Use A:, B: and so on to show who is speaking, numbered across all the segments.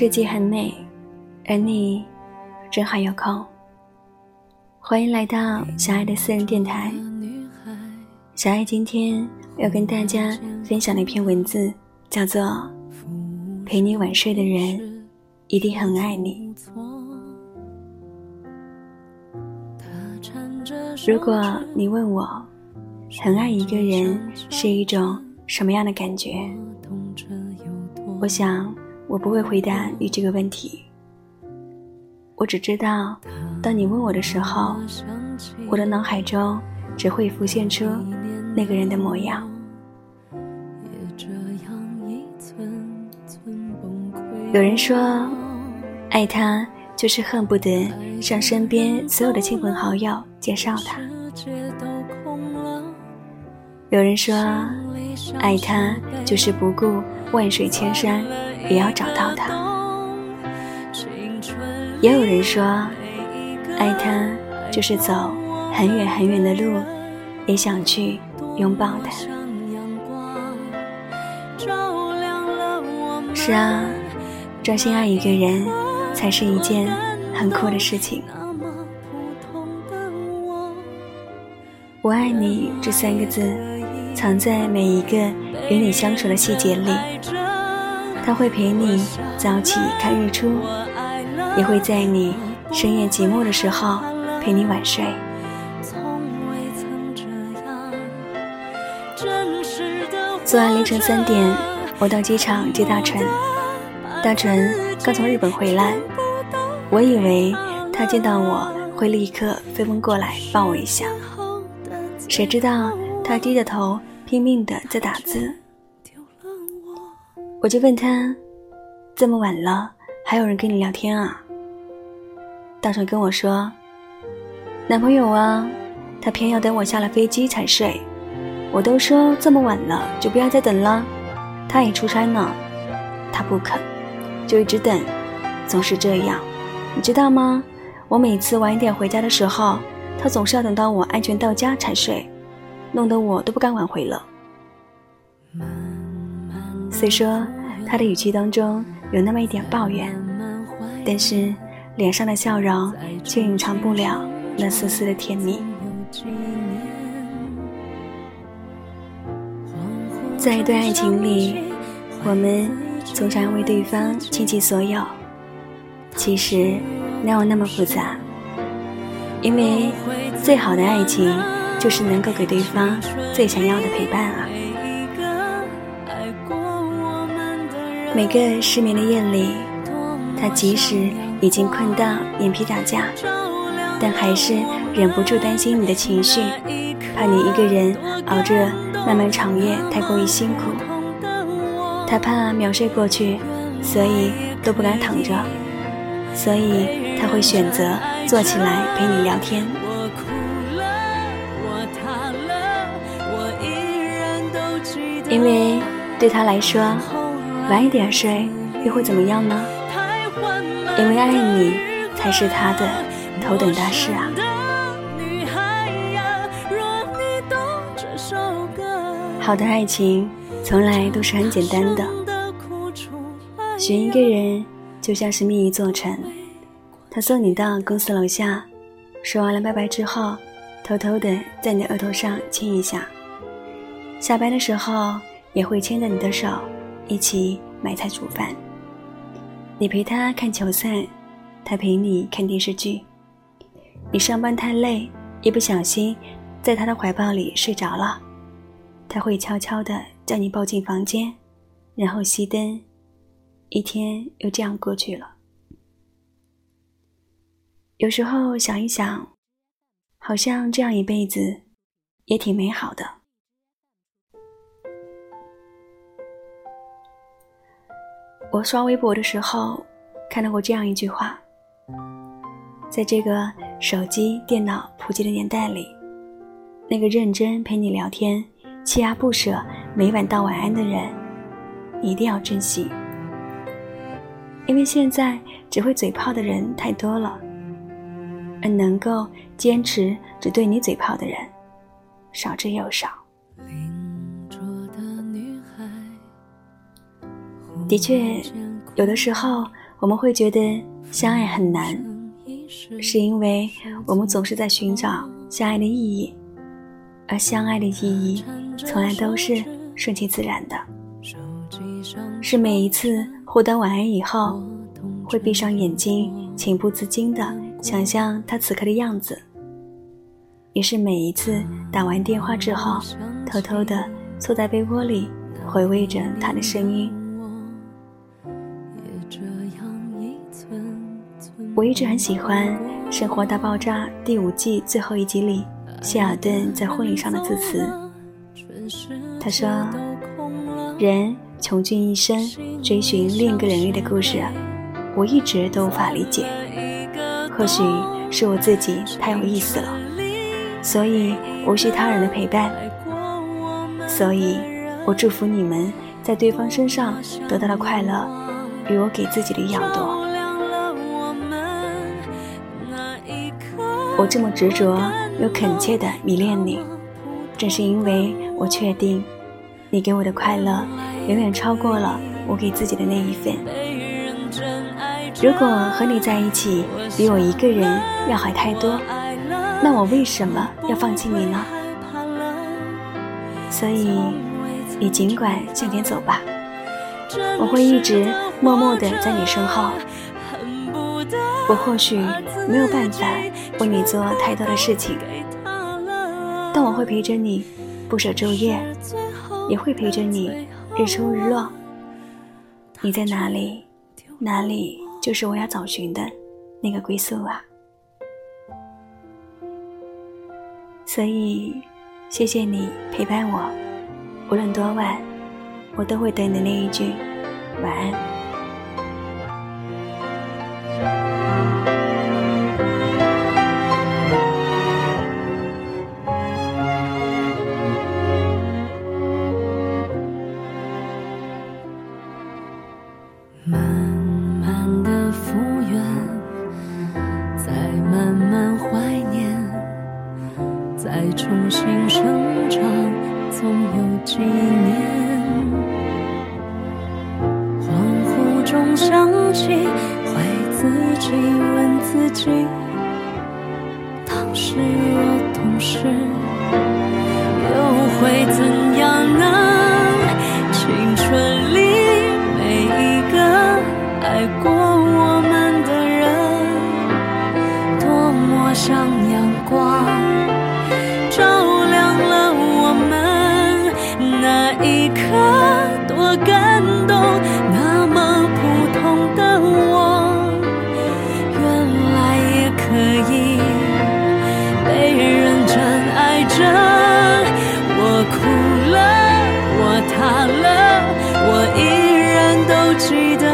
A: 世界很美，而你正好有空。欢迎来到小爱的私人电台。小爱今天要跟大家分享的一篇文字，叫做《陪你晚睡的人一定很爱你》。如果你问我，很爱一个人是一种什么样的感觉？我想，我不会回答你这个问题。我只知道，当你问我的时候，我的脑海中只会浮现出那个人的模样。有人说，爱他就是恨不得向身边所有的亲朋好友介绍他。有人说，爱他就是不顾万水千山也要找到他。也有人说，爱他就是走很远很远的路，也想去拥抱他。是啊，专心爱一个人，才是一件很酷的事情。我爱你这三个字，藏在每一个与你相处的细节里。他会陪你早起看日出。也会在你深夜寂寞的时候陪你晚睡。昨晚凌晨三点，我到机场接大纯。大纯刚从日本回来，我以为他见到我会立刻飞奔过来抱我一下，谁知道他低着头拼命的在打字。我就问他：“这么晚了，还有人跟你聊天啊？”大纯跟我说：“男朋友啊，他偏要等我下了飞机才睡。我都说这么晚了，就不要再等了。他也出差呢，他不肯，就一直等，总是这样。你知道吗？我每次晚一点回家的时候，他总是要等到我安全到家才睡，弄得我都不敢晚回了。虽说他的语气当中有那么一点抱怨，但是……”脸上的笑容却隐藏不了那丝丝的甜蜜。在一段爱情里，我们总常为对方倾其所有，其实哪有那么复杂？因为最好的爱情就是能够给对方最想要的陪伴啊！每个失眠的夜里，他即使……已经困到眼皮打架，但还是忍不住担心你的情绪，怕你一个人熬着漫漫长夜太过于辛苦。他怕秒睡过去，所以都不敢躺着，所以他会选择坐起来陪你聊天。因为对他来说，晚一点睡又会怎么样呢？因为爱你才是他的头等大事啊！好的爱情从来都是很简单的，选一个人就像是觅一座城，他送你到公司楼下，说完了拜拜之后，偷偷的在你额头上亲一下，下班的时候也会牵着你的手一起买菜煮饭。你陪他看球赛，他陪你看电视剧。你上班太累，一不小心在他的怀抱里睡着了，他会悄悄地将你抱进房间，然后熄灯。一天又这样过去了。有时候想一想，好像这样一辈子也挺美好的。我刷微博的时候，看到过这样一句话：在这个手机、电脑普及的年代里，那个认真陪你聊天、锲而不舍、每晚道晚安的人，一定要珍惜。因为现在只会嘴炮的人太多了，而能够坚持只对你嘴炮的人，少之又少。的确，有的时候我们会觉得相爱很难，是因为我们总是在寻找相爱的意义，而相爱的意义从来都是顺其自然的，是每一次互道晚安以后，会闭上眼睛，情不自禁的想象他此刻的样子，也是每一次打完电话之后，偷偷的坐在被窝里回味着他的声音。我一直很喜欢《生活大爆炸》第五季最后一集里希尔顿在婚礼上的致辞。他说：“人穷尽一生追寻另一个人类的故事，我一直都无法理解。或许是我自己太有意思了，所以无需他人的陪伴。所以我祝福你们在对方身上得到的快乐，比我给自己的一样多。”我这么执着又恳切地迷恋你，正是因为我确定，你给我的快乐远远超过了我给自己的那一份。如果和你在一起比我一个人要好太多，那我为什么要放弃你呢？所以，你尽管向前走吧，我会一直默默地在你身后。我或许没有办法为你做太多的事情，但我会陪着你，不舍昼夜，也会陪着你日出日落。你在哪里，哪里就是我要找寻的那个归宿啊！所以，谢谢你陪伴我，无论多晚，我都会等你那一句晚安。
B: 重新生长总有几年。恍惚中想起会自己问自己当时若懂事又会怎那一刻多感动，那么普通的我，原来也可以被认真爱着。我哭了，我塌了，我依然都记得。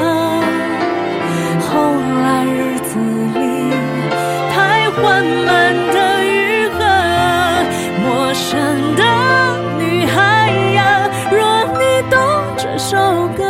B: 歌